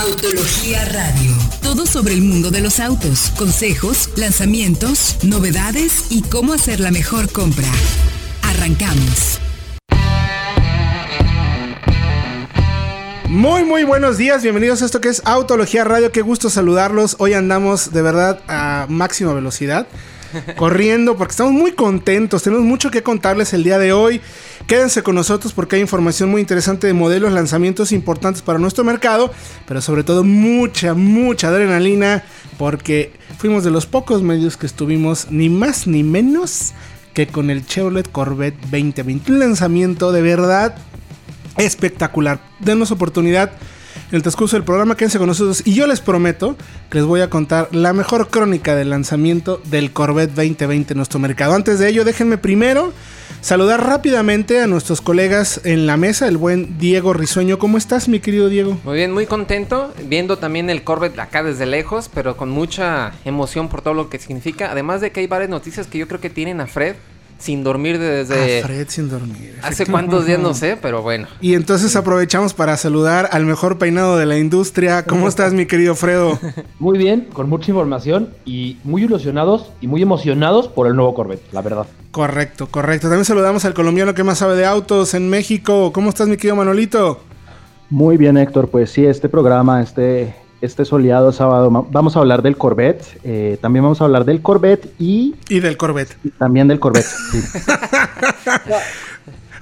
Autología Radio. Todo sobre el mundo de los autos, consejos, lanzamientos, novedades y cómo hacer la mejor compra. Arrancamos. Muy, muy buenos días. Bienvenidos a esto que es Autología Radio. Qué gusto saludarlos. Hoy andamos de verdad a máxima velocidad. corriendo porque estamos muy contentos. Tenemos mucho que contarles el día de hoy. Quédense con nosotros porque hay información muy interesante de modelos, lanzamientos importantes para nuestro mercado, pero sobre todo mucha, mucha adrenalina porque fuimos de los pocos medios que estuvimos ni más ni menos que con el Chevrolet Corvette 2020. Un lanzamiento de verdad espectacular. Denos oportunidad en el transcurso del programa. Quédense con nosotros y yo les prometo que les voy a contar la mejor crónica del lanzamiento del Corvette 2020 en nuestro mercado. Antes de ello, déjenme primero saludar rápidamente a nuestros colegas en la mesa, el buen Diego Risueño. ¿Cómo estás, mi querido Diego? Muy bien, muy contento, viendo también el Corvette acá desde lejos, pero con mucha emoción por todo lo que significa. Además de que hay varias noticias que yo creo que tienen a Fred sin dormir desde... Ah, Fred sin dormir. Hace cuántos días no sé, pero bueno. Y entonces aprovechamos para saludar al mejor peinado de la industria. ¿Cómo estás, mi querido Fredo? Muy bien, con mucha información y muy ilusionados y muy emocionados por el nuevo Corvette, la verdad. Correcto, correcto. También saludamos al colombiano que más sabe de autos en México. ¿Cómo estás, mi querido Manolito? Muy bien, Héctor. Pues sí, este programa, este este soleado sábado vamos a hablar del Corvette, eh, también vamos a hablar del Corvette y... Y del Corvette. también del Corvette. Sí.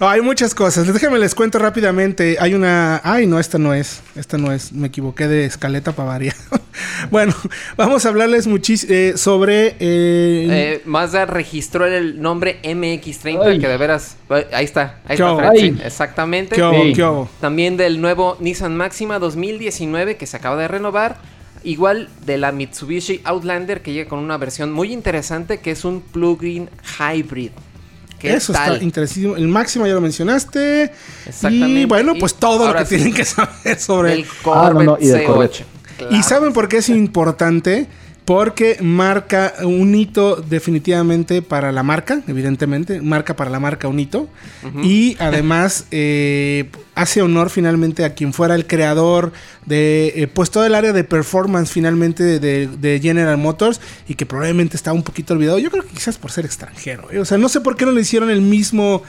hay muchas cosas. Déjenme les cuento rápidamente. Hay una. Ay, no, esta no es. Esta no es. Me equivoqué de escaleta para bueno, vamos a hablarles muchísimo eh, sobre. Eh... Eh, Mazda registró el nombre MX30, que de veras. Ahí está. Ahí está. exactamente. También del nuevo Nissan Máxima 2019 que se acaba de renovar. Igual de la Mitsubishi Outlander que llega con una versión muy interesante que es un plug-in hybrid. Eso está interesantísimo. El máximo ya lo mencionaste. Exactamente. Y bueno, pues todo lo que tienen que saber sobre el Corvette ah, y Corvette. ¿Y saben por qué es importante? Porque marca un hito definitivamente para la marca, evidentemente, marca para la marca un hito. Y además eh, hace honor finalmente a quien fuera el creador de eh, pues todo el área de performance finalmente de, General Motors y que probablemente estaba un poquito olvidado. Yo creo que quizás por ser extranjero. ¿eh? O sea, no sé por qué no le hicieron el mismo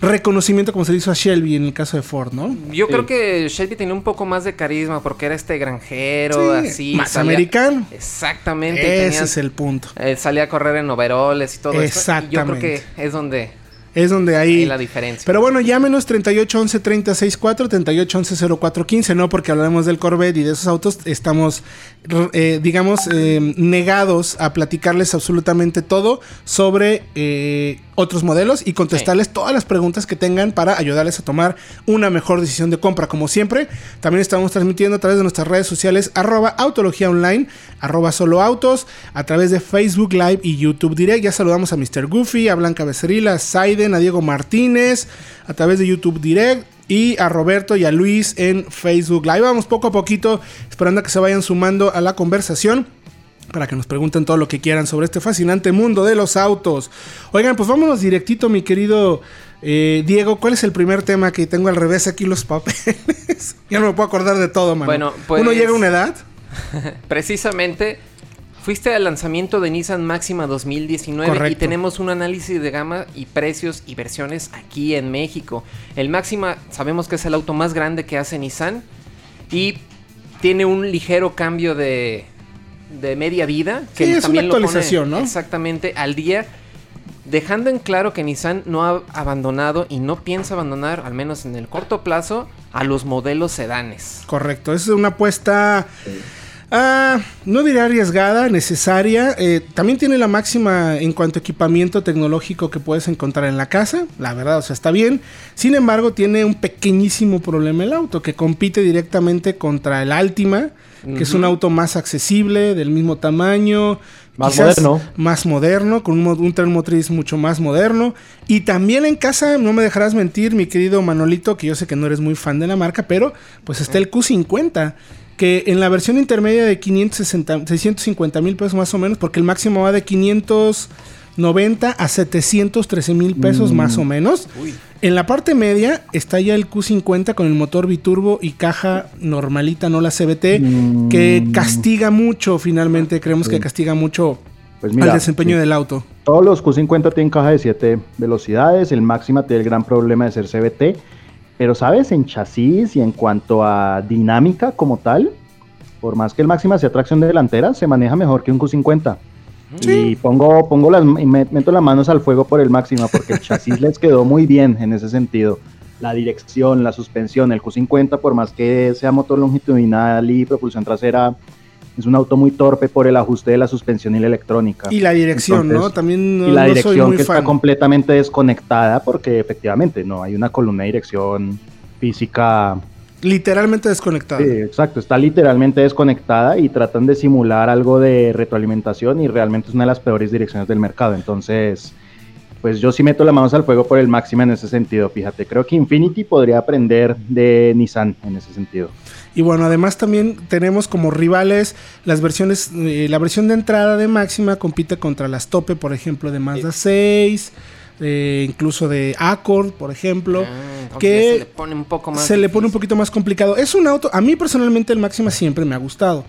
reconocimiento como se le hizo a Shelby en el caso de Ford, ¿no? Yo creo que Shelby tenía un poco más de carisma porque era este granjero, así. Más americano. Exactamente. Ese es el punto. Eh, salía a correr en overoles y todo Exactamente. yo creo que es donde es donde hay la diferencia. Pero bueno, llámenos 3811 364 3811 0415, no porque hablamos del Corvette y de esos autos, estamos eh, digamos eh, negados a platicarles absolutamente todo sobre eh, otros modelos y contestarles todas las preguntas que tengan para ayudarles a tomar una mejor decisión de compra. Como siempre, también estamos transmitiendo a través de nuestras redes sociales arroba autología online, arroba solo autos, a través de Facebook Live y YouTube Direct. Ya saludamos a Mr. Goofy, a Blanca Becerril, a Saiden, a Diego Martínez, a través de YouTube Direct y a Roberto y a Luis en Facebook Live. Vamos poco a poquito esperando a que se vayan sumando a la conversación para que nos pregunten todo lo que quieran sobre este fascinante mundo de los autos. Oigan, pues vámonos directito, mi querido eh, Diego. ¿Cuál es el primer tema que tengo al revés aquí los papeles? ya no me puedo acordar de todo, man. Bueno, pues, Uno llega a una edad. Precisamente. Fuiste al lanzamiento de Nissan Máxima 2019 y tenemos un análisis de gama y precios y versiones aquí en México. El Máxima sabemos que es el auto más grande que hace Nissan y tiene un ligero cambio de, de media vida. Que es también una actualización, ¿no? Exactamente, al día. Dejando en claro que Nissan no ha abandonado y no piensa abandonar, al menos en el corto plazo, a los modelos sedanes. Correcto, es una apuesta... Ah, no diría arriesgada, necesaria. Eh, también tiene la máxima en cuanto a equipamiento tecnológico que puedes encontrar en la casa. La verdad, o sea, está bien. Sin embargo, tiene un pequeñísimo problema el auto que compite directamente contra el Altima que es un auto más accesible, del mismo tamaño. Más moderno. Más moderno, con un, tren motriz mucho más moderno. Y también en casa, no me dejarás mentir, mi querido Manolito, que yo sé que no eres muy fan de la marca, pero pues está el Q50 que en la versión intermedia de 560, 650 mil pesos más o menos, porque el máximo va de 590 a 713 mil pesos más o menos. En la parte media está ya el Q50 con el motor biturbo y caja normalita, no la CBT, mm. que castiga mucho finalmente, creemos que castiga mucho pues al desempeño del auto. Todos los Q50 tienen caja de 7 velocidades, el Máxima tiene el gran problema de ser CBT, pero sabes, en chasis y en cuanto a dinámica como tal, por más que el Máxima sea tracción delantera, se maneja mejor que un Q50. Y pongo, pongo las, y meto las manos al fuego por el Máxima, porque el chasis les quedó muy bien en ese sentido. La dirección, la suspensión, el Q50, por más que sea motor longitudinal y propulsión trasera, es un auto muy torpe por el ajuste de la suspensión y la electrónica. Y la dirección, ¿no? También y la dirección que está completamente desconectada porque efectivamente no hay una columna de dirección física Literalmente desconectada. Sí, exacto, está literalmente desconectada y tratan de simular algo de retroalimentación y realmente es una de las peores direcciones del mercado. Entonces, pues yo sí meto las manos al fuego por el máximo en ese sentido, fíjate. Creo que Infinity podría aprender de Nissan en ese sentido. Y bueno, además también tenemos como rivales las versiones, eh, la versión de entrada de Máxima compite contra las tope, por ejemplo, de Mazda 6, incluso de Accord, por ejemplo, ah, que se le pone un poco más se le pone un poquito más complicado. Es un auto, a mí personalmente el Máxima siempre me ha gustado.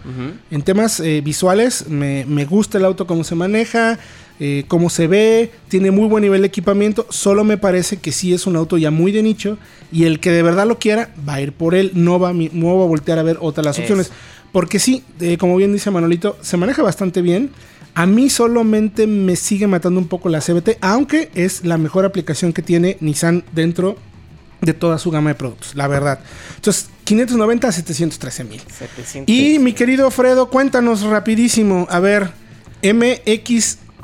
En temas eh, visuales me, gusta el auto cómo se maneja, eh, cómo se ve, tiene muy buen nivel de equipamiento, solo me parece que sí es un auto ya muy de nicho y el que de verdad lo quiera va a ir por él, no va, no va a voltear a ver otras las opciones. Porque sí, eh, como bien dice Manolito, se maneja bastante bien. A mí solamente me sigue matando un poco la CBT, aunque es la mejor aplicación que tiene Nissan dentro de toda su gama de productos, la verdad. Entonces, 590 a 713 mil. Y mi querido Fredo, cuéntanos rapidísimo, a ver,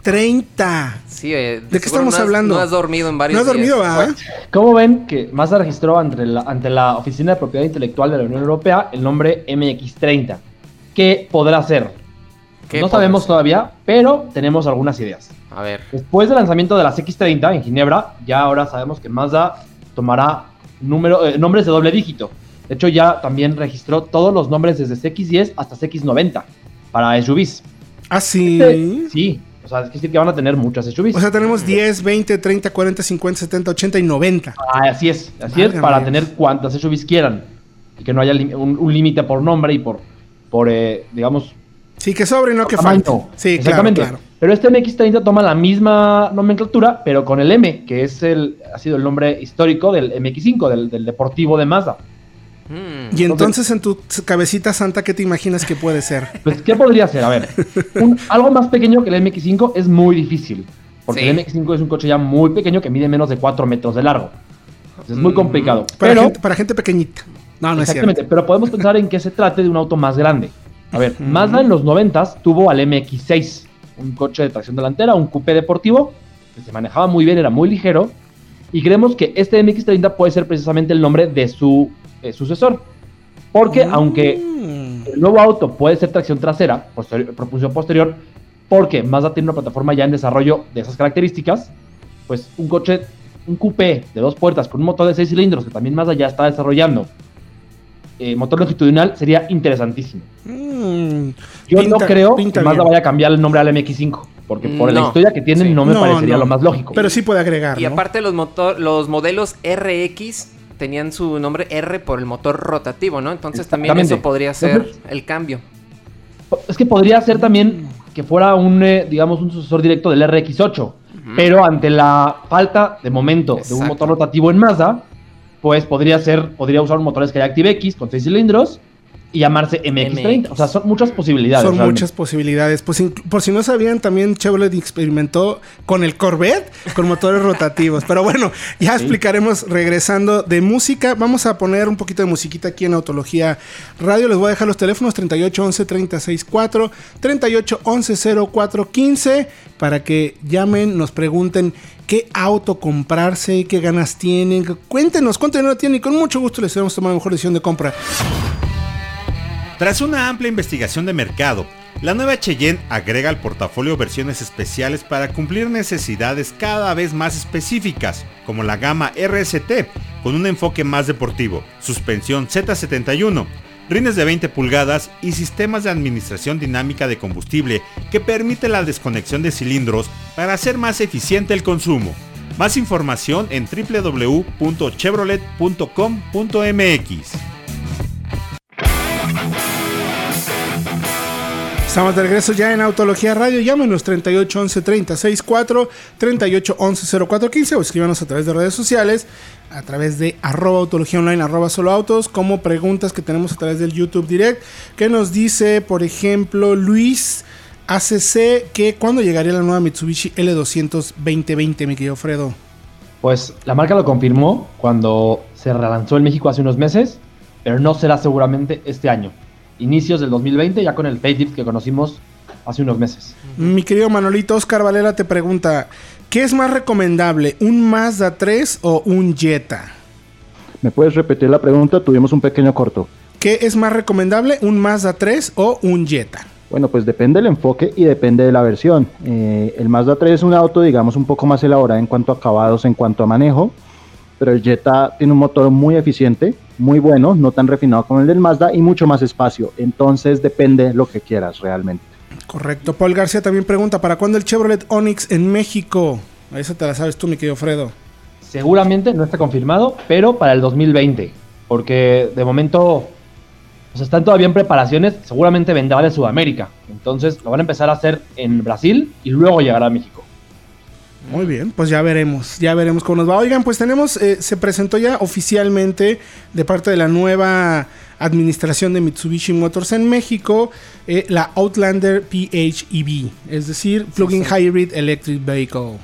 MX30. Sí, eh, ¿De qué estamos hablando? No has dormido en varios No has dormido, ¿ah? ¿Cómo ven que Mazda registró ante la, ante la Oficina de Propiedad Intelectual de la Unión Europea el nombre MX30? ¿Qué podrá ser? No sabemos todavía, pero tenemos algunas ideas. A ver. Después del lanzamiento de las X30 en Ginebra, ya ahora sabemos que Mazda tomará número, eh, nombres de doble dígito. De hecho, ya también registró todos los nombres desde CX10 hasta CX90 para SUVs. ¿Ah, sí? Este, sí. O sea, es sí que van a tener muchas SUVs. O sea, tenemos 10, 20, 30, 40, 50, 70, 80 y 90. Ah, así es. Así es, para tener cuantas SUVs quieran. Y que no haya un, límite por nombre y por, por eh, digamos, Sí, que sobre, no que falte. Sí, Exactamente. Claro, Pero este MX30 toma la misma nomenclatura, pero con el M, que es el, ha sido el nombre histórico del MX5, del, deportivo de Mazda. Y entonces, en tu cabecita santa, ¿qué te imaginas que puede ser? Pues, ¿qué podría ser? A ver, algo más pequeño que el MX5 es muy difícil. Porque el MX5 es un coche ya muy pequeño que mide menos de 4 metros de largo. es muy mm. complicado. Para, gente, para gente pequeñita. No, no exactamente, es cierto. pero podemos pensar en que se trate de un auto más grande. A ver, Mazda en los 90 tuvo al MX6, un coche de tracción delantera, un coupé deportivo, que se manejaba muy bien, era muy ligero, y creemos que este MX30 puede ser precisamente el nombre de su sucesor. Porque mm. aunque el nuevo auto puede ser tracción trasera, propulsión posterior, porque Mazda tiene una plataforma ya en desarrollo de esas características, pues un coche, un coupé de dos puertas con un motor de seis cilindros que también Mazda ya está desarrollando eh, motor longitudinal sería interesantísimo. Mm, Yo no creo que Mazda vaya a cambiar el nombre al MX5. Porque por la historia que tienen no me parecería lo más lógico. Pero sí puede agregar. Y aparte los, motor, los modelos RX tenían su nombre R por el motor rotativo, ¿no? Entonces también eso podría ser el cambio. Es que podría ser también que fuera un, eh, digamos, un sucesor directo del RX8. Pero ante la falta de momento de un motor rotativo en Mazda, pues podría ser, podría usar un motor Skyactiv X con 6 cilindros y llamarse MX30. O sea, son muchas posibilidades. Son muchas posibilidades. Pues por si no sabían, también Chevrolet experimentó con el Corvette con motores rotativos. Pero bueno, ya explicaremos regresando de música. Vamos a poner un poquito de musiquita aquí en Autología Radio. Les voy a dejar los teléfonos 3811 364 3811 0415 para que llamen, nos pregunten qué auto comprarse, qué ganas tienen. Cuéntenos cuánto dinero tienen y con mucho gusto les a tomar la mejor decisión de compra. Tras una amplia investigación de mercado, la nueva Cheyenne agrega al portafolio versiones especiales para cumplir necesidades cada vez más específicas, como la gama RST, con un enfoque más deportivo, suspensión Z71, rines de 20 pulgadas y sistemas de administración dinámica de combustible que permite la desconexión de cilindros para hacer más eficiente el consumo. Más información en www.chevrolet.com.mx. Estamos de regreso ya en Autología Radio. Llámenos 38 11 36 4, 38 11 04 15 o escríbanos a través de redes sociales, a través de arroba autología online, arroba solo autos, como preguntas que tenemos a través del YouTube Direct, que nos dice, por ejemplo, Luis ACC, que cuando llegaría la nueva Mitsubishi L200 2020, mi querido Fredo. Pues la marca lo confirmó cuando se relanzó en México hace unos meses, pero no será seguramente este año inicios del 2020, ya con el facelift que conocimos hace unos meses. Mi querido Manolito, Oscar Valera te pregunta, ¿qué es más recomendable, un Mazda 3 o un Jetta? ¿Me puedes repetir la pregunta? Tuvimos un pequeño corto. ¿Qué es más recomendable, un Mazda 3 o un Jetta? Bueno, pues depende del enfoque y depende de la versión. Eh, el Mazda 3 es un auto, digamos, un poco más elaborado en cuanto a acabados, en cuanto a manejo pero el Jetta tiene un motor muy eficiente, muy bueno, no tan refinado como el del Mazda y mucho más espacio. Entonces depende lo que quieras realmente. Correcto. Paul García también pregunta, ¿para cuándo el Chevrolet Onix en México? Eso te la sabes tú, mi querido Fredo. Seguramente no está confirmado, pero para el 2020. Porque de momento pues están todavía en preparaciones, seguramente vendrá de Sudamérica. Entonces lo van a empezar a hacer en Brasil y luego llegará a México. Muy bien, pues ya veremos, ya veremos cómo nos va. Oigan, pues tenemos, eh, se presentó ya oficialmente de parte de la nueva administración de Mitsubishi Motors en México eh, la Outlander PHEV, es decir, Plug-in Hybrid Electric Vehicle.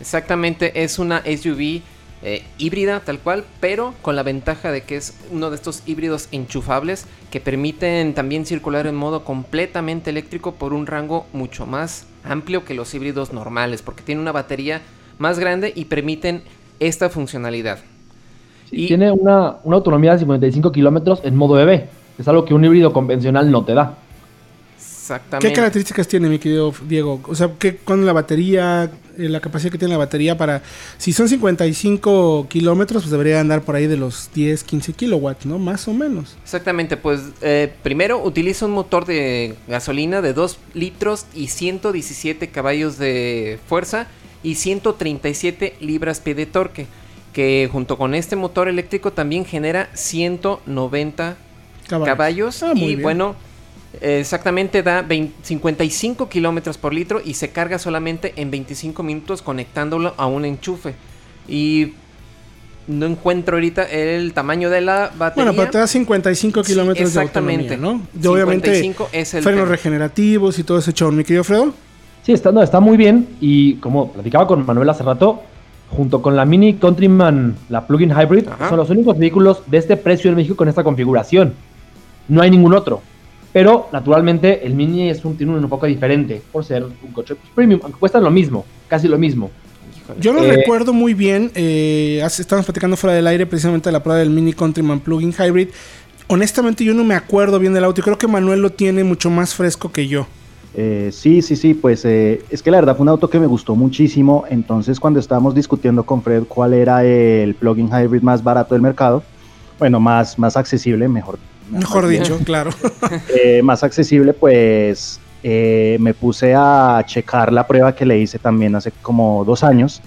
Exactamente, es una SUV eh, híbrida tal cual, pero con la ventaja de que es uno de estos híbridos enchufables que permiten también circular en modo completamente eléctrico por un rango mucho más amplio que los híbridos normales, porque tiene una batería más grande y permiten esta funcionalidad. y tiene una, autonomía de 55 kilómetros en modo EV, es algo que un híbrido convencional no te da. Exactamente. ¿Qué características tiene, mi querido Diego? O sea, ¿qué, con la batería, eh, la capacidad que tiene la batería para... Si son 55 kilómetros, pues debería andar por ahí de los 10, 15 kilowatts, ¿no? Más o menos. Exactamente, pues eh, primero utiliza un motor de gasolina de 2 litros y 117 caballos de fuerza y 137 libras-pie de torque, que junto con este motor eléctrico también genera 190 caballos, ah, y bueno Exactamente da 55 kilómetros por litro y se carga solamente en 25 minutos conectándolo a un enchufe. Y no encuentro ahorita el tamaño de la batería. Bueno, pero te da 55 kilómetros de autonomía, ¿no? obviamente, es el frenos regenerativos y todo ese show, mi querido Fredo. Sí, está, está muy bien. Y como platicaba con Manuel hace rato, junto con la Mini Countryman, la Plug-in Hybrid, son los únicos vehículos de este precio en México con esta configuración. No hay ningún otro. Pero naturalmente el Mini es un, tiene un poco diferente por ser un coche premium, aunque cuesta lo mismo, casi lo mismo. Yo no eh, recuerdo muy bien, eh, estábamos platicando fuera del aire precisamente de la prueba del Mini Countryman Plug-in Hybrid. Honestamente yo no me acuerdo bien del auto y creo que Manuel lo tiene mucho más fresco que yo. Eh, sí, sí, sí, pues eh, es que la verdad fue un auto que me gustó muchísimo. Entonces, cuando estábamos discutiendo con Fred cuál era el plug-in hybrid más barato del mercado, bueno, más, más accesible, mejor Mejor dicho, claro. Eh, más accesible, pues eh, me puse a checar la prueba que le hice también hace como dos años.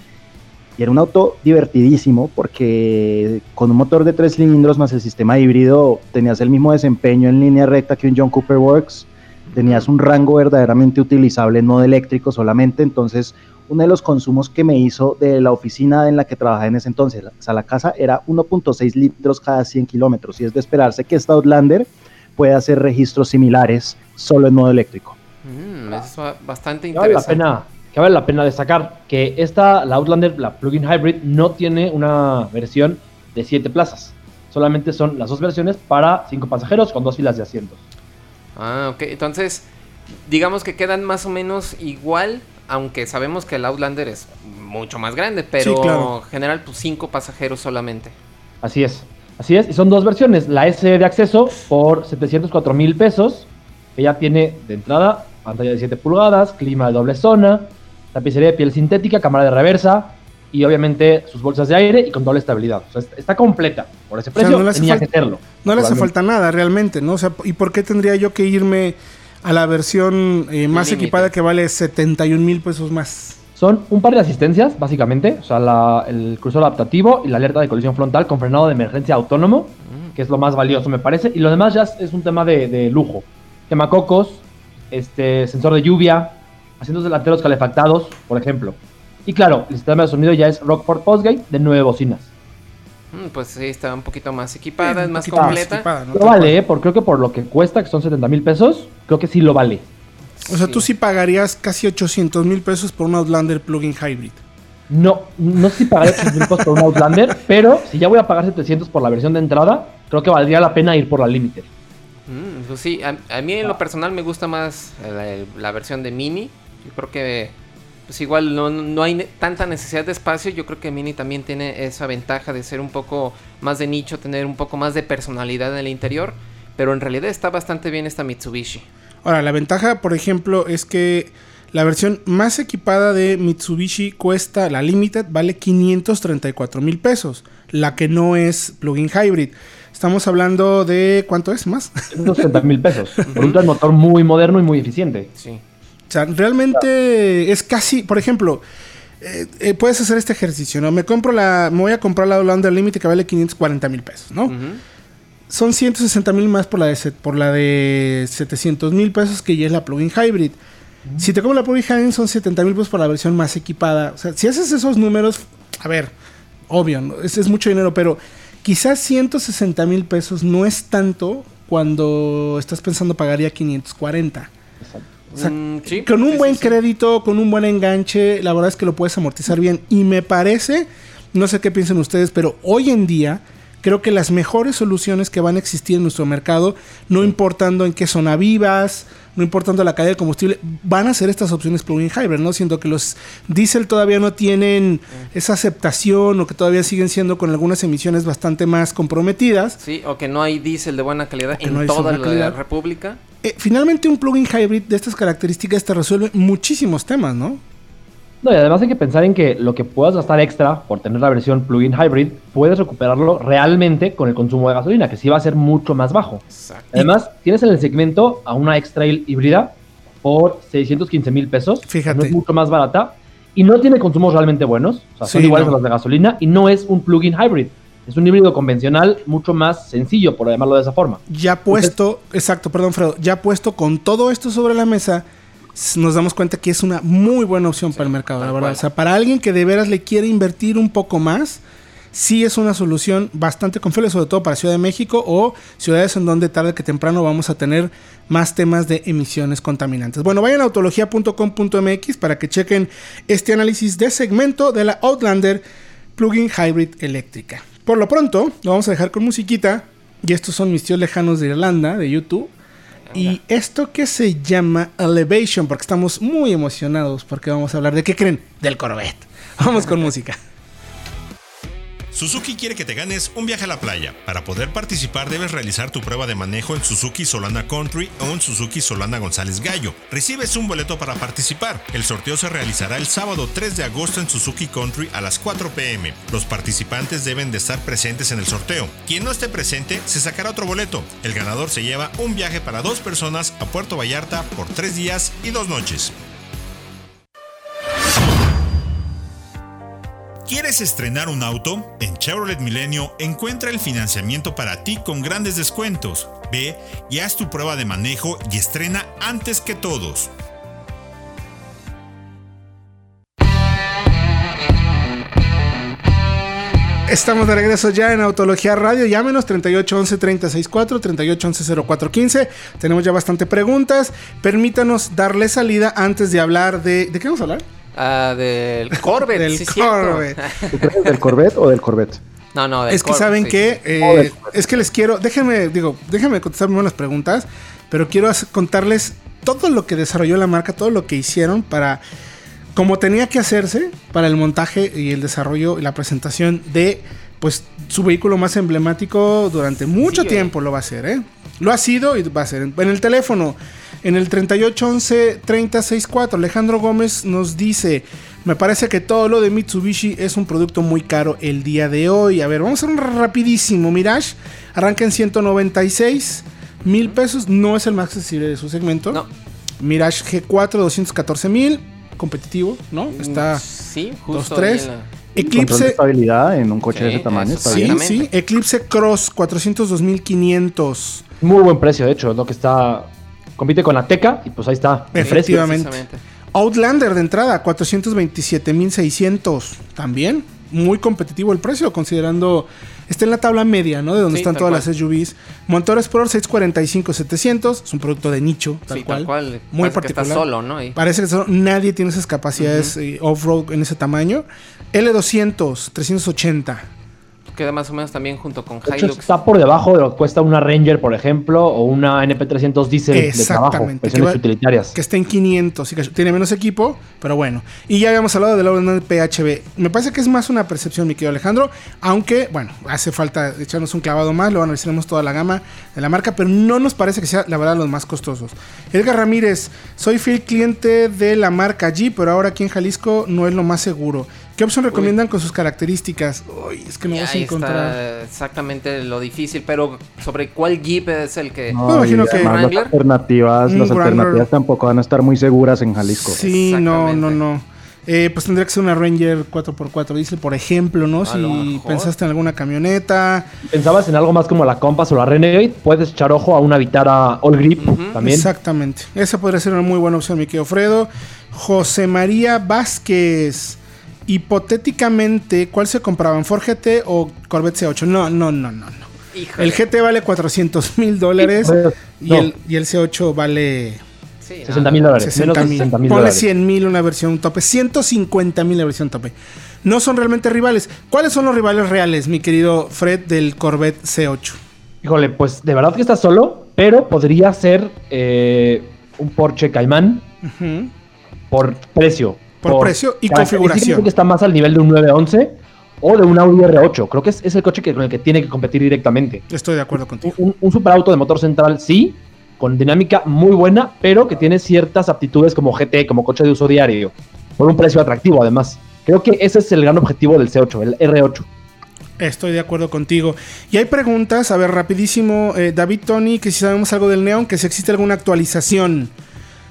Y era un auto divertidísimo porque con un motor de tres cilindros más el sistema híbrido tenías el mismo desempeño en línea recta que un John Cooper Works. Tenías un rango verdaderamente utilizable en modo eléctrico solamente. Entonces uno de los consumos que me hizo de la oficina en la que trabajaba en ese entonces, o sea, la casa era 1.6 litros cada 100 kilómetros y es de esperarse que esta Outlander pueda hacer registros similares solo en modo eléctrico. Mm, eso es bastante interesante. Vale la pena, que vale la pena destacar que esta, la Outlander, la plug-in hybrid, no tiene una versión de 7 plazas. Solamente son las dos versiones para 5 pasajeros con dos filas de asientos. Ah, ok. Entonces, digamos que quedan más o menos igual aunque sabemos que el Outlander es mucho más grande, pero en general, pues cinco pasajeros solamente. Así es, así es, y son dos versiones, la S de acceso por 704 mil pesos, ella tiene de entrada pantalla de 7 pulgadas, clima de doble zona, tapicería de piel sintética, cámara de reversa, y obviamente sus bolsas de aire y con doble estabilidad. O sea, está completa. Por ese precio no le tenía que No le hace falta nada realmente, ¿no? O sea, ¿y por qué tendría yo que irme a la versión eh, más equipada que vale 71 mil pesos más. Son un par de asistencias, básicamente. O sea, el crucero adaptativo y la alerta de colisión frontal con frenado de emergencia autónomo, mm. que es lo más valioso, me parece. Y lo demás ya es un tema de, de lujo. Quemacocos, este, sensor de lluvia, asientos delanteros calefactados, por ejemplo. Y claro, el sistema de sonido ya es Rockford Postgate de nueve bocinas. Mm, pues sí, está un poquito más equipada, es más completa. lo vale, ¿eh? por, creo que por lo que cuesta, que son 70 mil pesos, creo que sí lo vale. O sea, tú sí pagarías casi 800 mil pesos por un Outlander plug-in hybrid. No, no sé si pagaría 800 mil pesos por un Outlander, pero si ya voy a pagar 700 por la versión de entrada, creo que valdría la pena ir por la Limited. Mm, pues sí, a, mí en lo personal me gusta más la, versión de Mini. Yo creo que pues igual no, no, hay tanta necesidad de espacio. Yo creo que Mini también tiene esa ventaja de ser un poco más de nicho, tener un poco más de personalidad en el interior. Pero en realidad está bastante bien esta Mitsubishi. Ahora, la ventaja, por ejemplo, es que la versión más equipada de Mitsubishi cuesta, la Limited, vale 534 mil pesos. La que no es plug-in hybrid. Estamos hablando de, ¿cuánto es más? 160 mil pesos. Por un motor muy moderno y muy eficiente. Sí. O sea, realmente es casi, por ejemplo, eh, eh, puedes hacer este ejercicio, ¿no? Me compro la, me voy a comprar la Holanda Limited que vale 540 mil pesos, ¿no? son 160 mil más por la, de, por la de 700 mil pesos que ya es la plugin hybrid. Si te como la plugin hybrid son 70 mil pesos por la versión más equipada. O sea, si haces esos números, a ver, obvio, es, es, mucho dinero, pero quizás 160 mil pesos no es tanto cuando estás pensando pagar ya 540. O sea, mm, con un buen crédito, con un buen enganche, la verdad es que lo puedes amortizar bien. Y me parece, no sé qué piensan ustedes, pero hoy en día creo que las mejores soluciones que van a existir en nuestro mercado, no importando en qué zona vivas, no importando la calidad del combustible, van a ser estas opciones plug-in hybrid, ¿no? Siendo que los diésel todavía no tienen esa aceptación o que todavía siguen siendo con algunas emisiones bastante más comprometidas. Sí, o que no hay diésel de buena calidad en toda la República. Eh, finalmente un plug-in hybrid de estas características te resuelve muchísimos temas, ¿no? No, y además hay que pensar en que lo que puedas gastar extra por tener la versión plug-in hybrid, puedes recuperarlo realmente con el consumo de gasolina, que sí va a ser mucho más bajo. Además, tienes en el segmento a una X-Trail híbrida por 615 mil pesos. Fíjate. es mucho más barata y no tiene consumos realmente buenos. O sea, son iguales a los de gasolina y no es un plug-in hybrid. Es un híbrido convencional mucho más sencillo, por llamarlo de esa forma. Ya puesto, exacto, perdón, Fredo, ya puesto con todo esto sobre la mesa, nos damos cuenta que es una muy buena opción para el mercado, la verdad. O sea, para alguien que de veras le quiere invertir un poco más, sí es una solución bastante confiable, sobre todo para Ciudad de México o ciudades en donde tarde que temprano vamos a tener más temas de emisiones contaminantes. Bueno, vayan a autología.com.mx para que chequen este análisis de segmento de la Outlander Plugin Hybrid eléctrica. Por lo pronto, lo vamos a dejar con musiquita. Y estos son mis tíos lejanos de Irlanda, de YouTube. Y esto que se llama Elevation, porque estamos muy emocionados porque vamos a hablar de qué creen del Corvette. Vamos con música. Suzuki quiere que te ganes un viaje a la playa. Para poder participar debes realizar tu prueba de manejo en Suzuki Solana Country o en Suzuki Solana González Gallo. Recibes un boleto para participar. El sorteo se realizará el sábado 3 de agosto en Suzuki Country a las 4 pm. Los participantes deben de estar presentes en el sorteo. Quien no esté presente se sacará otro boleto. El ganador se lleva un viaje para dos personas a Puerto Vallarta por 3 días y 2 noches. ¿Quieres estrenar un auto? En Chevrolet Milenio encuentra el financiamiento para ti con grandes descuentos. Ve y haz tu prueba de manejo y estrena antes que todos. Estamos de regreso ya en Autología Radio. Llámenos 3811 364 3811 0415. Tenemos ya bastante preguntas. Permítanos darle salida antes de hablar de. ¿De qué vamos a hablar? Ah, del Corvette. del Corvette. ¿Del Corvette o del Corvette? No, no, del Es que saben que. Eh, es que les quiero. Déjenme, digo, déjenme contestar las preguntas. Pero quiero contarles todo lo que desarrolló la marca, todo lo que hicieron para. Como tenía que hacerse para el montaje y el desarrollo y la presentación de pues su vehículo más emblemático durante mucho tiempo lo va a hacer, ¿eh? Lo ha sido y va a ser. En el teléfono en el 3811-3064, Alejandro Gómez nos dice, me parece que todo lo de Mitsubishi es un producto muy caro el día de hoy. A ver, vamos a hacer un rapidísimo. Mirage arranca en 196 mil pesos, no es el más accesible de su segmento. No. Mirage G4 214 mil. competitivo, ¿no? Mm, Está sí, justo 2-3. Eclipse. estabilidad en un coche de ese tamaño. sí, sí. Eclipse Cross 402.500. Muy buen precio, de hecho, lo que está. Compite con la Teca y pues ahí está. Efectivamente. Outlander de entrada, 427.600. También muy competitivo el precio, considerando. Está en la tabla media, ¿no? De donde están todas las SUVs. Motor Explorer 645-700. Es un producto de nicho, tal cual. Muy particular. está solo, ¿no? Parece que nadie tiene esas capacidades eh, off-road en ese tamaño. L200, 380 queda más o menos también junto con Hilux. está por debajo de lo que cuesta una Ranger, por ejemplo, o una NP300 Diesel de trabajo, versiones utilitarias. Que está en 500, tiene menos equipo, pero bueno. Y ya habíamos hablado del Outlander PHB. Me parece que es más una percepción, mi querido Alejandro, aunque, bueno, hace falta echarnos un clavado más, lo analizaremos toda la gama de la marca, pero no nos parece que sea, la verdad, los más costosos. Edgar Ramírez, soy fiel cliente de la marca G, pero ahora aquí en Jalisco no es lo más seguro. ¿Qué opción recomiendan con sus características? Uy, es que no vas a encontrar. exactamente lo difícil, pero sobre cuál Jeep es el que. No, imagino que las alternativas, las alternativas tampoco van a estar muy seguras en Jalisco. Sí, no, no, no. Eh, pues tendría que ser una Ranger 4x4 dice, por ejemplo, ¿no? si pensaste en alguna camioneta. Pensabas en algo más como la Compass o la Renegade, puedes echar ojo a una Vitara All Grip también. Exactamente. Esa podría ser una muy buena opción, mi querido Fredo. José María Vázquez hipotéticamente, ¿cuál se compraban? ¿Ford GT o Corvette C8? No, no, no, no. no. El GT vale 400 mil dólares y, el, y el C8 vale 60 mil dólares. 60 mil. Ponle 100 mil una versión tope. 150 mil la versión tope. No son realmente rivales. ¿Cuáles son los rivales reales, mi querido Fred, del Corvette C8? Híjole, pues de verdad que está solo, pero podría ser eh, un Porsche Cayman por precio. Por, precio y configuración. Creo que está más al nivel de un 911 o de un Audi R8. Creo que es, el coche que, con el que tiene que competir directamente. Estoy de acuerdo contigo. Un, un superauto de motor central, sí, con dinámica muy buena, pero que tiene ciertas aptitudes como GT, como coche de uso diario, por un precio atractivo además. Creo que ese es el gran objetivo del C8, el R8. Estoy de acuerdo contigo. Y hay preguntas, a ver, rapidísimo, eh, David Tony, que si sabemos algo del Neon, que si existe alguna actualización.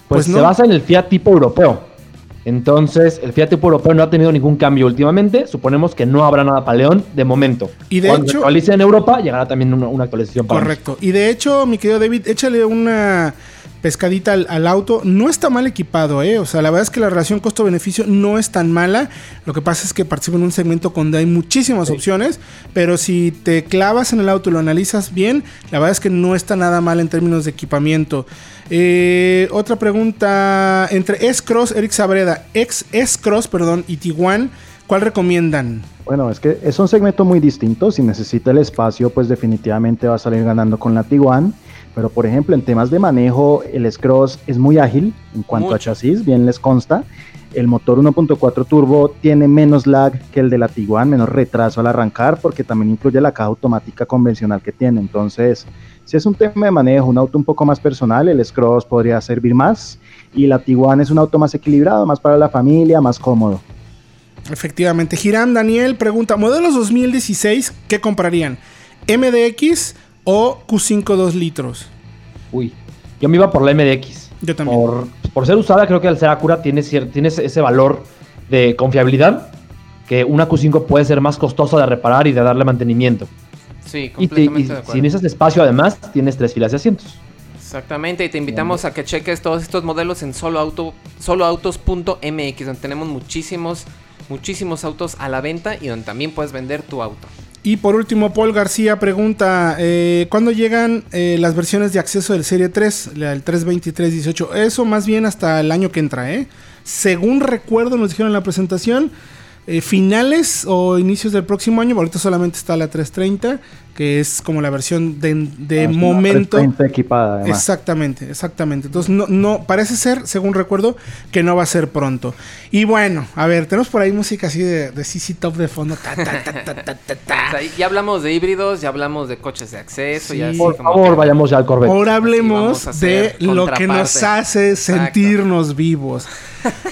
Pues, pues se basa en el Fiat tipo europeo. Entonces, el Fiat Tipo Europeo no ha tenido ningún cambio últimamente. Suponemos que no habrá nada para León de momento. Y de Cuando hecho, actualice en Europa, llegará también una, actualización para Correcto. Y de hecho, mi querido David, échale una pescadita al, auto. No está mal equipado, ¿eh? O sea, la verdad es que la relación costo-beneficio no es tan mala. Lo que pasa es que participa en un segmento donde hay muchísimas opciones. Pero si te clavas en el auto y lo analizas bien, la verdad es que no está nada mal en términos de equipamiento. Eh, otra pregunta. Entre S-Cross, Eric Sabreda, ex S-Cross, perdón, y Tiguan, ¿cuál recomiendan? Bueno, es que es un segmento muy distinto. Si necesita el espacio, pues definitivamente va a salir ganando con la Tiguan. Pero por ejemplo, en temas de manejo, el S-Cross es muy ágil en cuanto a chasis, bien les consta. El motor 1.4 turbo tiene menos lag que el de la Tiguan, menos retraso al arrancar, porque también incluye la caja automática convencional que tiene. Entonces, si es un tema de manejo, un auto un poco más personal, el S-Cross podría servir más. Y la Tiguan es un auto más equilibrado, más para la familia, más cómodo. Efectivamente. Giram Daniel pregunta: ¿Modelos 2016 qué comprarían? ¿MDX o Q5 2 litros? Uy, yo me iba por la MDX. Yo también. Por, ser usada, creo que el ser Acura tiene, tiene ese valor de confiabilidad que una Q5 puede ser más costosa de reparar y de darle mantenimiento. Sí, completamente y, si necesitas espacio, además, tienes tres filas de asientos. Exactamente, y te invitamos a que cheques todos estos modelos en solo auto, soloautos.mx, donde tenemos muchísimos, muchísimos autos a la venta y donde también puedes vender tu auto. Y por último, Paul García pregunta, eh, ¿cuándo llegan eh, las versiones de acceso del Serie 3, el 32318? Eso más bien hasta el año que entra, ¿eh? Según recuerdo, nos dijeron en la presentación, eh, finales o inicios del próximo año. Ahorita solamente está la 330, que es como la versión de, de ah, momento. equipada, Exactamente, exactamente. Entonces, no, no, parece ser, según recuerdo, que no va a ser pronto. Y bueno, a ver, tenemos por ahí música así de, de CC Top de fondo. ya hablamos de híbridos, ya hablamos de coches de acceso. Ya por favor, vayamos ya al Corvette. Ahora hablemos de lo que nos hace sentirnos vivos.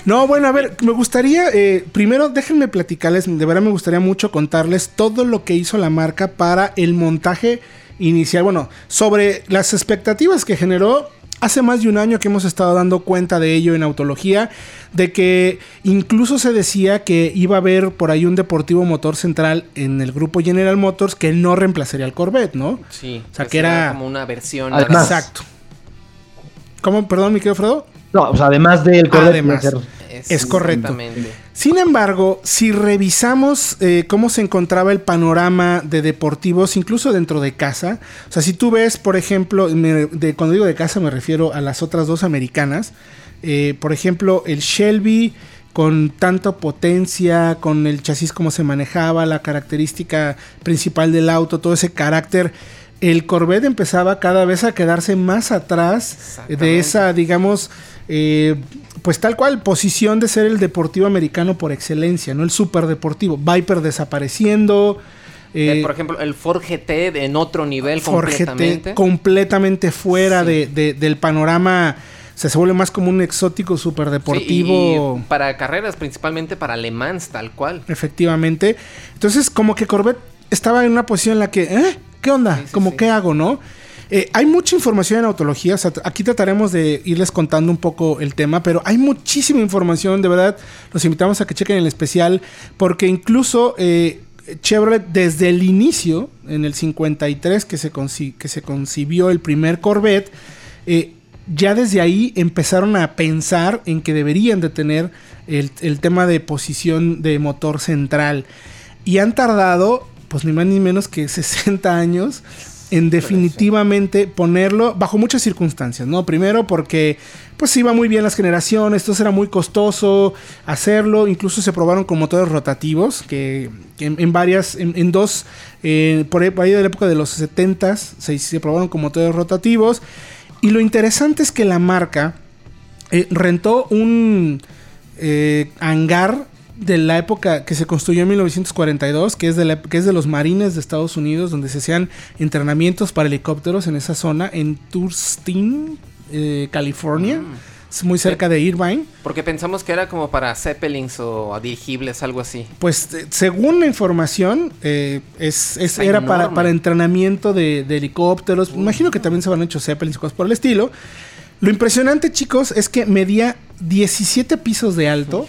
No, bueno, a ver, me gustaría, eh, primero déjenme platicarles, de verdad me gustaría mucho contarles todo lo que hizo la marca para el montaje inicial, bueno, sobre las expectativas que generó hace más de un año que hemos estado dando cuenta de ello en Autología, de que incluso se decía que iba a haber por ahí un deportivo motor central en el grupo General Motors que no reemplazaría al Corvette, ¿no? Sí. O sea, que era como una versión. Exacto. ¿Cómo? Perdón, mi querido Fredo. No, o sea, además del Corvette. Además. Es correcto. Sin embargo, si revisamos eh, cómo se encontraba el panorama de deportivos, incluso dentro de casa, o sea, si tú ves, por ejemplo, de, cuando digo de casa me refiero a las otras dos americanas, eh, por ejemplo, el Shelby con tanta potencia, con el chasis como se manejaba, la característica principal del auto, todo ese carácter el Corvette empezaba cada vez a quedarse más atrás de esa, digamos, eh, pues tal cual, posición de ser el deportivo americano por excelencia, ¿no? El superdeportivo. Viper desapareciendo. Eh, por ejemplo, el Ford GT en otro nivel Ford completamente. GT completamente fuera del panorama. O sea, se vuelve más como un exótico superdeportivo. para carreras, principalmente para Le Mans, tal cual. Efectivamente. Entonces, como que Corvette estaba en una posición en la que, ¿eh? ¿Qué onda? como, ¿qué hago, no? Eh, hay mucha información en autología. aquí trataremos de irles contando un poco el tema, pero hay muchísima información. De verdad, los invitamos a que chequen el especial, porque incluso eh, Chevrolet, desde el inicio, en el 53, que se, que se concibió el primer Corvette, eh, ya desde ahí empezaron a pensar en que deberían de tener el tema de posición de motor central. Y han tardado, pues ni más ni menos que 60 años en definitivamente ponerlo bajo muchas circunstancias, ¿no? Primero porque pues iba muy bien las generaciones, entonces era muy costoso hacerlo, incluso se probaron con motores rotativos, que, en, varias, en, dos, eh, por ahí de la época de los 70s se, probaron con motores rotativos, y lo interesante es que la marca eh, rentó un eh, hangar de la época que se construyó en 1942, que es de, que es de los marines de Estados Unidos, donde se hacían entrenamientos para helicópteros en esa zona, en Turstin, eh, California. Mm. Es muy cerca de Irvine. Porque pensamos que era como para Zeppelins o dirigibles, algo así. Pues eh, según la información, eh, es, era para, para, entrenamiento de, helicópteros. Imagino que también se van hecho Zeppelins y cosas por el estilo. Lo impresionante, chicos, es que medía 17 pisos de alto.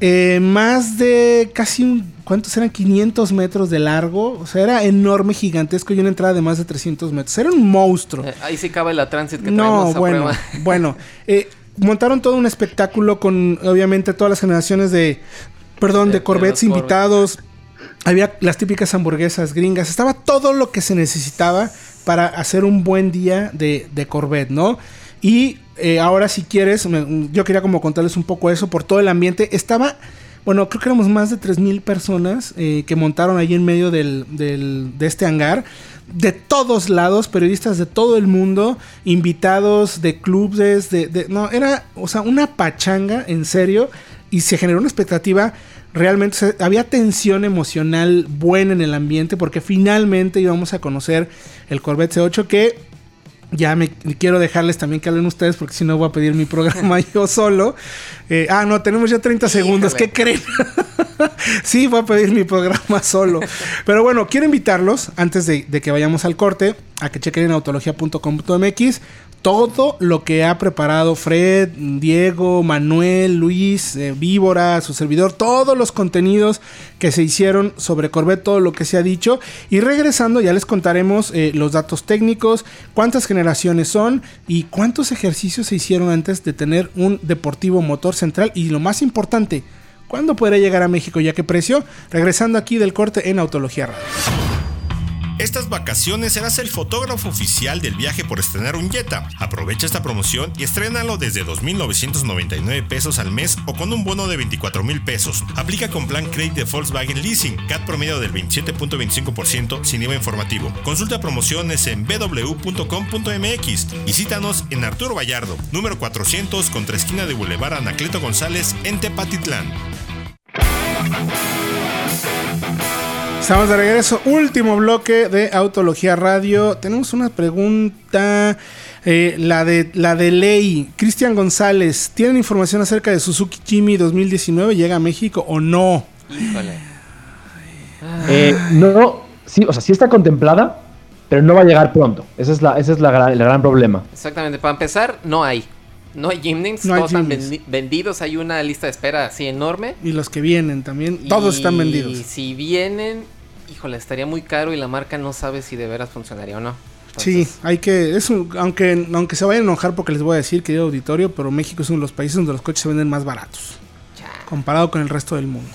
Eh, más de casi un, ¿cuántos eran? 500 metros de largo. O sea, era enorme, gigantesco y una entrada de más de 300 metros. Era un monstruo. Eh, ahí sí cabe la transit que no, bueno, bueno. Eh, montaron todo un espectáculo con, obviamente, todas las generaciones de, perdón, de, Corvettes invitados. Había las típicas hamburguesas gringas. Estaba todo lo que se necesitaba para hacer un buen día de, de Corvette, ¿no? Y eh, ahora si quieres, yo quería como contarles un poco eso por todo el ambiente. Estaba, bueno, creo que éramos más de 3.000 personas eh, que montaron ahí en medio del, de este hangar. De todos lados, periodistas de todo el mundo, invitados de clubes, de, no, era, o sea, una pachanga, en serio, y se generó una expectativa realmente había tensión emocional buena en el ambiente porque finalmente íbamos a conocer el Corvette C8 que ya me quiero dejarles también que hablen ustedes porque si no voy a pedir mi programa yo solo. Eh, ah, no, tenemos ya 30 segundos. ¿Qué creen? sí, voy a pedir mi programa solo. Pero bueno, quiero invitarlos, antes de, de que vayamos al corte, a que chequen en autología.com.mx todo lo que ha preparado Fred, Diego, Manuel, Luis, eh, Víbora, su servidor, todos los contenidos que se hicieron sobre Corvette, todo lo que se ha dicho. Y regresando ya les contaremos eh, los datos técnicos, cuántas generaciones son y cuántos ejercicios se hicieron antes de tener un deportivo motor central. Y lo más importante, ¿cuándo podrá llegar a México y a qué precio? Regresando aquí del corte en Autología Radio. Estas vacaciones serás el fotógrafo oficial del viaje por estrenar un Jetta. Aprovecha esta promoción y estrénalo desde 2.999 pesos al mes o con un bono de 24.000 pesos. Aplica con plan Credit de Volkswagen Leasing, CAT promedio del 27.25% sin IVA informativo. Consulta promociones en www.com.mx y cítanos en Arturo Vallardo, número 400 contra esquina de Boulevard Anacleto González en Tepatitlán. Estamos de regreso. Último bloque de Autología Radio. Tenemos una pregunta. Eh, la, de, la de ley. Cristian González. ¿Tienen información acerca de Suzuki Jimmy 2019? ¿Llega a México o no? Eh, no, sí, o sea, sí está contemplada, pero no va a llegar pronto. Ese es, la, ese es la, el gran problema. Exactamente. Para empezar, no hay. No hay Gymnings, todos están vendidos, hay una lista de espera así enorme. Y los que vienen también, todos están vendidos. Y si vienen, híjole, estaría muy caro y la marca no sabe si de veras funcionaría o no. sí, hay que, es aunque, aunque se vayan a enojar porque les voy a decir, querido auditorio, pero México es uno de los países donde los coches se venden más baratos. Comparado con el resto del mundo.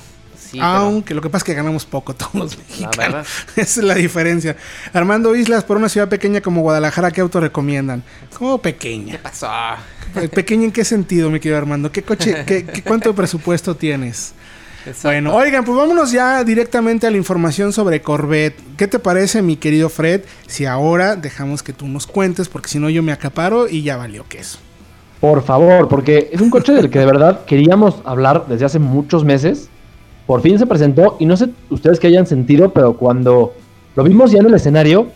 Aunque lo que pasa es que ganamos poco todos los mexicanos. Esa es la diferencia. Armando Islas, por una ciudad pequeña como Guadalajara, ¿qué auto recomiendan? ¿Cómo pequeña? ¿Qué pasó? Eh, ¿Pequeña en qué sentido, mi querido Armando? ¿Qué coche, qué, cuánto presupuesto tienes? Bueno, oigan, pues vámonos ya directamente a la información sobre Corvette. ¿Qué te parece, mi querido Fred? Si ahora dejamos que tú nos cuentes, porque si no yo me acaparo y ya valió queso. Por favor, porque es un coche del que de verdad queríamos hablar desde hace muchos meses por fin se presentó y no sé ustedes que hayan sentido, pero cuando lo vimos ya en el escenario,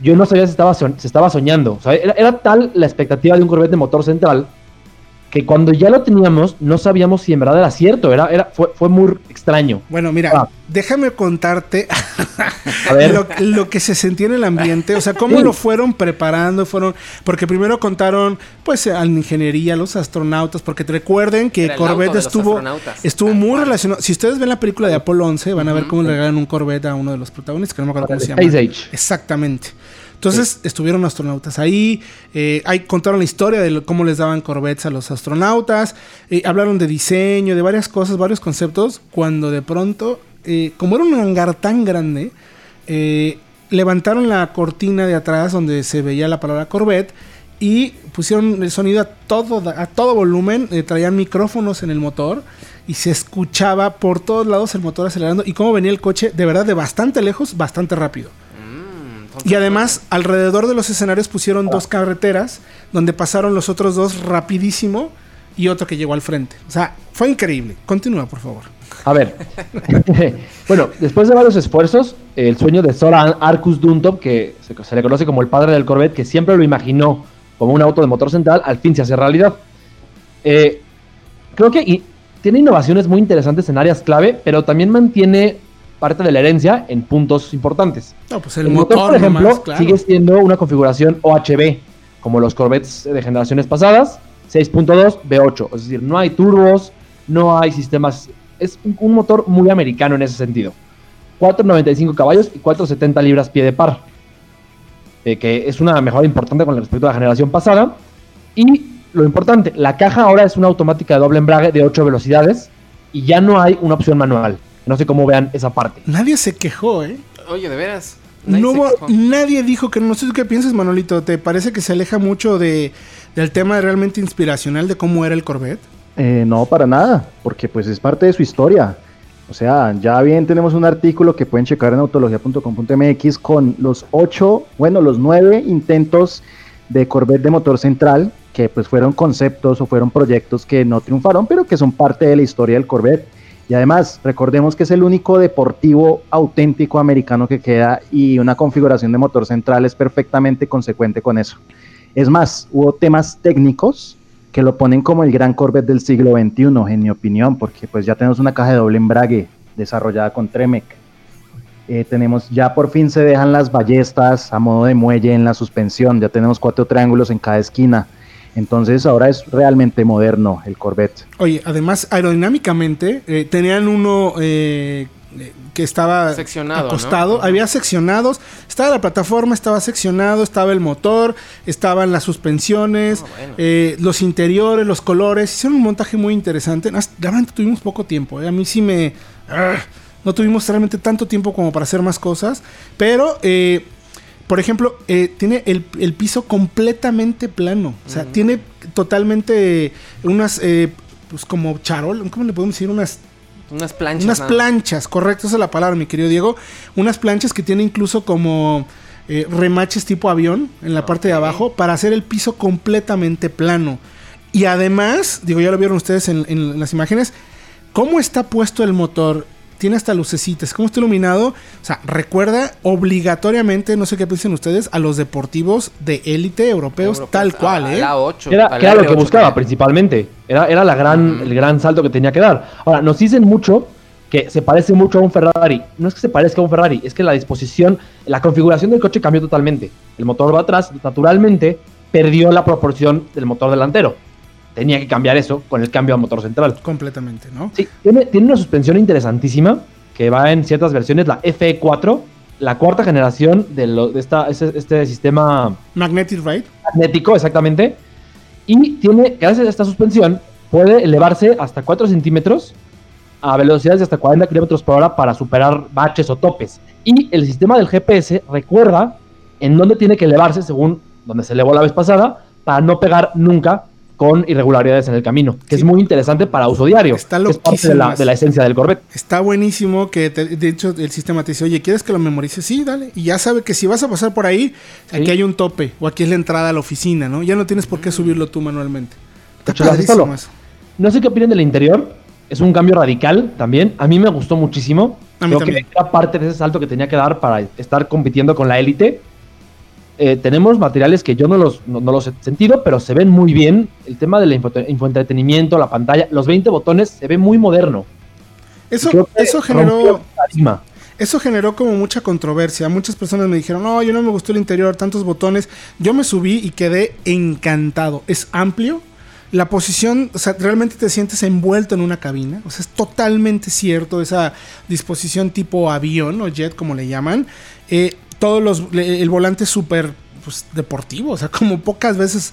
yo no sabía si estaba, se estaba soñando. era, era, tal la expectativa de un Corvette de motor central que cuando ya lo teníamos no sabíamos si en verdad era cierto, era, era, fue, fue muy extraño. Bueno, mira, ah. déjame contarte Lo, que se sentía en el ambiente, o sea, cómo lo fueron preparando, fueron, porque primero contaron, pues, a la ingeniería, los astronautas, porque te recuerden que Corvette estuvo, estuvo muy relacionado. Si ustedes ven la película de Apolo 11, van a ver cómo le regalan un Corvette a uno de los protagonistas, que no me acuerdo cómo se llama. Exactamente. Entonces estuvieron astronautas ahí, eh, ahí contaron la historia de cómo les daban corvettes a los astronautas, eh, hablaron de diseño, de varias cosas, varios conceptos, cuando de pronto, eh, como era un hangar tan grande, levantaron la cortina de atrás donde se veía la palabra Corvette y pusieron el sonido a todo, a todo volumen, traían micrófonos en el motor y se escuchaba por todos lados el motor acelerando y cómo venía el coche de verdad de bastante lejos, bastante rápido. Y además, alrededor de los escenarios pusieron dos carreteras donde pasaron los otros dos rapidísimo y otro que llegó al frente. O sea, fue increíble. Continúa, por favor. A ver. bueno, después de varios esfuerzos, el sueño de Soran Arcus Duntop, que se, le conoce como el padre del Corvette, que siempre lo imaginó como un auto de motor central, al fin se hace realidad. Eh, creo que tiene innovaciones muy interesantes en áreas clave, pero también mantiene parte de la herencia en puntos importantes. Pues el, motor, por ejemplo, sigue siendo una configuración OHB, como los Corvettes de generaciones pasadas, 6.2 V8, es decir, no hay turbos, no hay sistemas, es un, motor muy americano en ese sentido. 495 caballos y 470 libras pie de par, eh, que es una mejora importante con respecto a la generación pasada. Y lo importante, la caja ahora es una automática de doble embrague de 8 velocidades y ya no hay una opción manual. No sé cómo vean esa parte. Nadie se quejó, ¿eh? Oye, de veras. Nadie, no, nadie dijo que no sé qué piensas, Manolito. ¿Te parece que se aleja mucho de, del tema realmente inspiracional de cómo era el Corvette? Eh, no, para nada, porque pues es parte de su historia. O sea, ya bien tenemos un artículo que pueden checar en autología.com.mx con los ocho, bueno, los nueve intentos de Corvette de motor central, que pues fueron conceptos o fueron proyectos que no triunfaron, pero que son parte de la historia del Corvette. Y además, recordemos que es el único deportivo auténtico americano que queda y una configuración de motor central es perfectamente consecuente con eso. Es más, hubo temas técnicos que lo ponen como el gran Corvette del siglo XXI, en mi opinión, porque pues ya tenemos una caja de doble embrague desarrollada con Tremec. Eh, tenemos, ya por fin se dejan las ballestas a modo de muelle en la suspensión, ya tenemos cuatro triángulos en cada esquina entonces ahora es realmente moderno el Corvette. Oye, además aerodinámicamente eh, tenían uno eh, que estaba Seccionado, acostado, había seccionados, estaba la plataforma, estaba seccionado, estaba el motor, estaban las suspensiones, ah, eh, los interiores, los colores, hicieron un montaje muy interesante. Realmente tuvimos poco tiempo, a mí sí me... Ah, no tuvimos realmente tanto tiempo como para hacer más cosas, pero por ejemplo, eh, tiene el, piso completamente plano. O sea, tiene totalmente unas, eh, pues como charol, ¿cómo le podemos decir? Unas... Unas planchas. Unas planchas, correcto, esa es la palabra, mi querido Diego. Unas planchas que tiene incluso como eh, remaches tipo avión en la parte de abajo para hacer el piso completamente plano. Y además, digo, ya lo vieron ustedes en, en las imágenes, cómo está puesto el motor tiene hasta lucecitas, cómo está iluminado. O sea, recuerda obligatoriamente, no sé qué piensan ustedes, a los deportivos de élite europeos, tal cual, ¿eh? La 8, era, lo que buscaba principalmente. Era, era la gran, el gran salto que tenía que dar. Ahora, nos dicen mucho que se parece mucho a un Ferrari. No es que se parezca a un Ferrari, es que la disposición, la configuración del coche cambió totalmente. El motor va atrás, naturalmente, perdió la proporción del motor delantero. Tenía que cambiar eso con el cambio a motor central. Completamente, ¿no? Sí, tiene, tiene una suspensión interesantísima que va en ciertas versiones, la FE4, la cuarta generación de, de esta, este, sistema... Magnetic Ride. Magnético, exactamente. Y tiene, gracias a esta suspensión, puede elevarse hasta 4 centímetros a velocidades de hasta 40 kilómetros por hora para superar baches o topes. Y el sistema del GPS recuerda en dónde tiene que elevarse según donde se elevó la vez pasada para no pegar nunca con irregularidades en el camino, que es muy interesante para uso diario. Está es parte de la, esencia del Corvette. Está buenísimo que, de hecho, el sistema te dice, oye, ¿quieres que lo memorices? Sí, dale. Y ya sabe que si vas a pasar por ahí, aquí hay un tope, o aquí es la entrada a la oficina, ¿no? Ya no tienes por qué subirlo tú manualmente. Está No sé qué opinan del interior. Es un cambio radical también. A mí me gustó muchísimo. A mí Creo que era parte de ese salto que tenía que dar para estar compitiendo con la élite eh, tenemos materiales que yo no los, no, los, he sentido, pero se ven muy bien. El tema del infoentretenimiento, la pantalla, los 20 botones, se ve muy moderno. Eso, eso generó. Eso generó como mucha controversia. Muchas personas me dijeron, no, yo no me gustó el interior, tantos botones. Yo me subí y quedé encantado. Es amplio. La posición, o sea, realmente te sientes envuelto en una cabina. O sea, es totalmente cierto esa disposición tipo avión o jet, como le llaman. Eh, todos los. El volante súper pues, deportivo. O sea, como pocas veces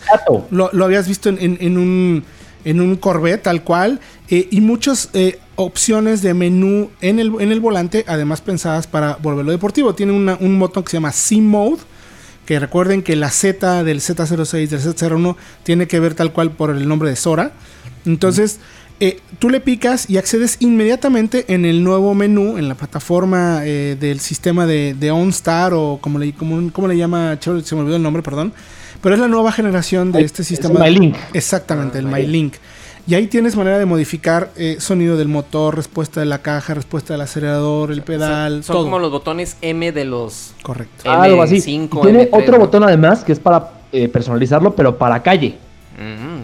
lo, habías visto en, un. En un Corvette tal cual. Eh, y muchas eh, opciones de menú en el, en el volante. Además pensadas para volverlo deportivo. Tiene un botón que se llama Sim Mode. Que recuerden que la Z del Z06, del Z01 tiene que ver tal cual por el nombre de Sora. Entonces, eh, tú le picas y accedes inmediatamente en el nuevo menú, en la plataforma eh, del sistema de, de, OnStar o como le, como, le llama, se me olvidó el nombre, perdón. Pero es la nueva generación de este sistema. El MyLink. Exactamente, el MyLink. Y ahí tienes manera de modificar eh, sonido del motor, respuesta de la caja, respuesta del acelerador, el pedal. Son, como los botones M de los. Correcto. Algo así. Tiene otro botón además que es para personalizarlo, pero para calle.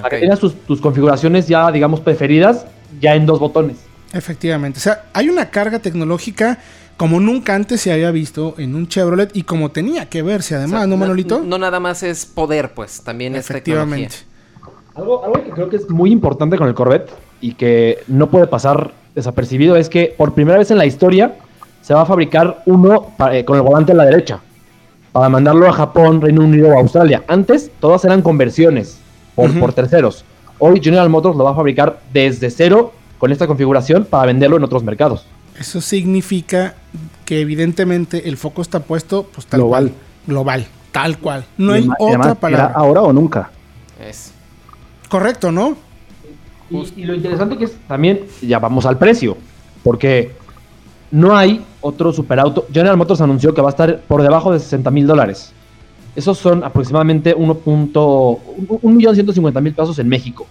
Para que tengas tus, configuraciones ya, digamos, preferidas, ya en dos botones. Efectivamente. O sea, hay una carga tecnológica como nunca antes se había visto en un Chevrolet y como tenía que verse además, ¿no, Manolito? No, nada más es poder, pues, también es Efectivamente. Algo, algo que creo que es muy importante con el Corvette y que no puede pasar desapercibido es que por primera vez en la historia se va a fabricar uno eh, con el volante a la derecha para mandarlo a Japón, Reino Unido o Australia. Antes todas eran conversiones por, terceros. Hoy General Motors lo va a fabricar desde cero con esta configuración para venderlo en otros mercados. Eso significa que evidentemente el foco está puesto pues, tal global. Cual, global, tal cual. No hay otra palabra. ahora o nunca. Es. Correcto, ¿no? Y, lo interesante que es también, ya vamos al precio, porque no hay otro superauto. General Motors anunció que va a estar por debajo de 60 mil dólares. Esos son aproximadamente 1.150.000 pesos en México.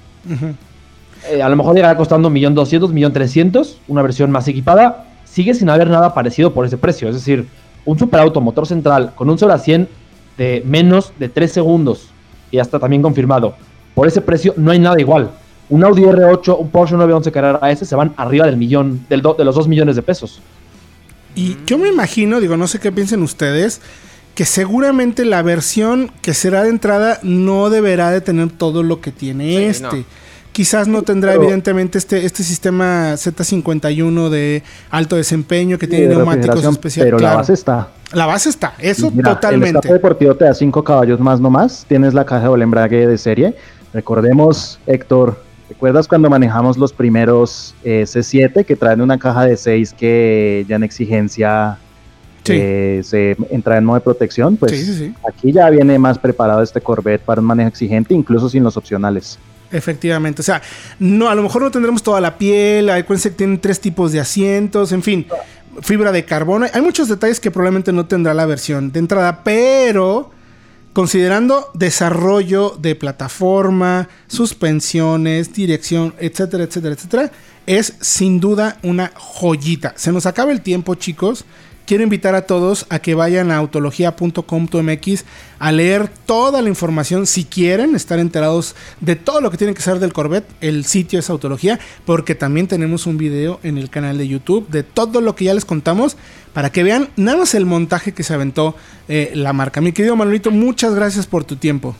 Eh, a lo mejor llegará costando 1.200.000, 1.300.000, una versión más equipada. Sigue sin haber nada parecido por ese precio. Es decir, un superauto motor central con un 0 a 100 de menos de 3 segundos. Y hasta también confirmado. Por ese precio no hay nada igual. Un Audi R8, un Porsche 911 Carrera S se van arriba del millón, del de los 2 millones de pesos. Y yo me imagino, digo, no sé qué piensen ustedes, que seguramente la versión que será de entrada no deberá de tener todo lo que tiene este. Quizás no tendrá evidentemente este, este sistema Z51 de alto desempeño que tiene neumáticos especiales. Pero la base está. La base está, eso totalmente. El deportivo te da 5 caballos más nomás. Tienes la caja de embrague de serie. Recordemos, Héctor, ¿recuerdas cuando manejamos los primeros eh, C7 que traen una caja de 6 que ya en exigencia se entra en modo de protección, pues aquí ya viene más preparado este Corvette para un manejo exigente, incluso sin los opcionales. Efectivamente, o sea, no, a lo mejor no tendremos toda la piel, acuérdense que tienen tres tipos de asientos, en fin, fibra de carbono, hay muchos detalles que probablemente no tendrá la versión de entrada, pero considerando desarrollo de plataforma, suspensiones, dirección, etcétera, etcétera, etcétera, es sin duda una joyita. Se nos acaba el tiempo, chicos. Quiero invitar a todos a que vayan a autología.com.mx a leer toda la información si quieren estar enterados de todo lo que tienen que saber del Corvette. El sitio es Autología porque también tenemos un video en el canal de YouTube de todo lo que ya les contamos para que vean nada más el montaje que se aventó eh, la marca. Mi querido Manolito, muchas gracias por tu tiempo.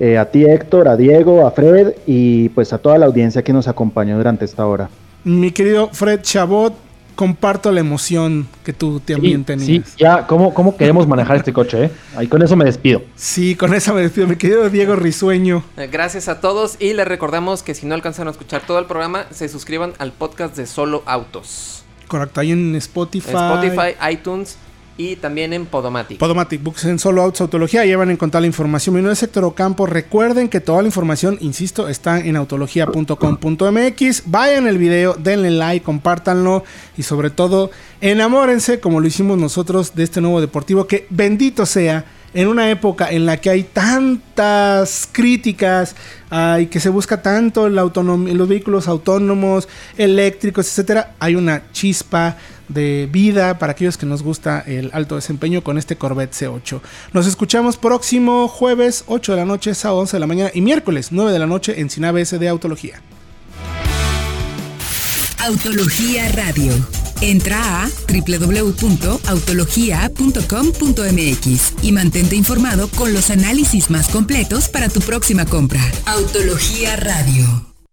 Eh, a ti Héctor, a Diego, a Fred y pues a toda la audiencia que nos acompañó durante esta hora. Mi querido Fred Chabot, comparto la emoción que tú también tenías. Sí, ya, ¿cómo, ¿cómo, queremos manejar este coche? Eh? Ahí con eso me despido. Sí, con eso me despido, mi querido Diego Risueño. Eh, gracias a todos y les recordamos que si no alcanzan a escuchar todo el programa, se suscriban al podcast de Solo Autos. Correcto, ahí en Spotify. Spotify, iTunes y también en Podomatic. Podomatic Books en Solo Autos Autología, llevan en contar la información. Mi nombre es Héctor Ocampo. Recuerden que toda la información, insisto, está en autología.com.mx. Vayan el video, denle like, compártanlo y sobre todo enamórense como lo hicimos nosotros de este nuevo deportivo que bendito sea en una época en la que hay tantas críticas y que se busca tanto la los vehículos autónomos, eléctricos, etcétera, hay una chispa de vida para aquellos que nos gusta el alto desempeño con este Corvette C8. Nos escuchamos próximo jueves 8 de la noche, sábado 11 de la mañana y miércoles 9 de la noche en Sinave S de Autología. Autología Radio. Entra a www.autologia.com.mx y mantente informado con los análisis más completos para tu próxima compra. Autología Radio.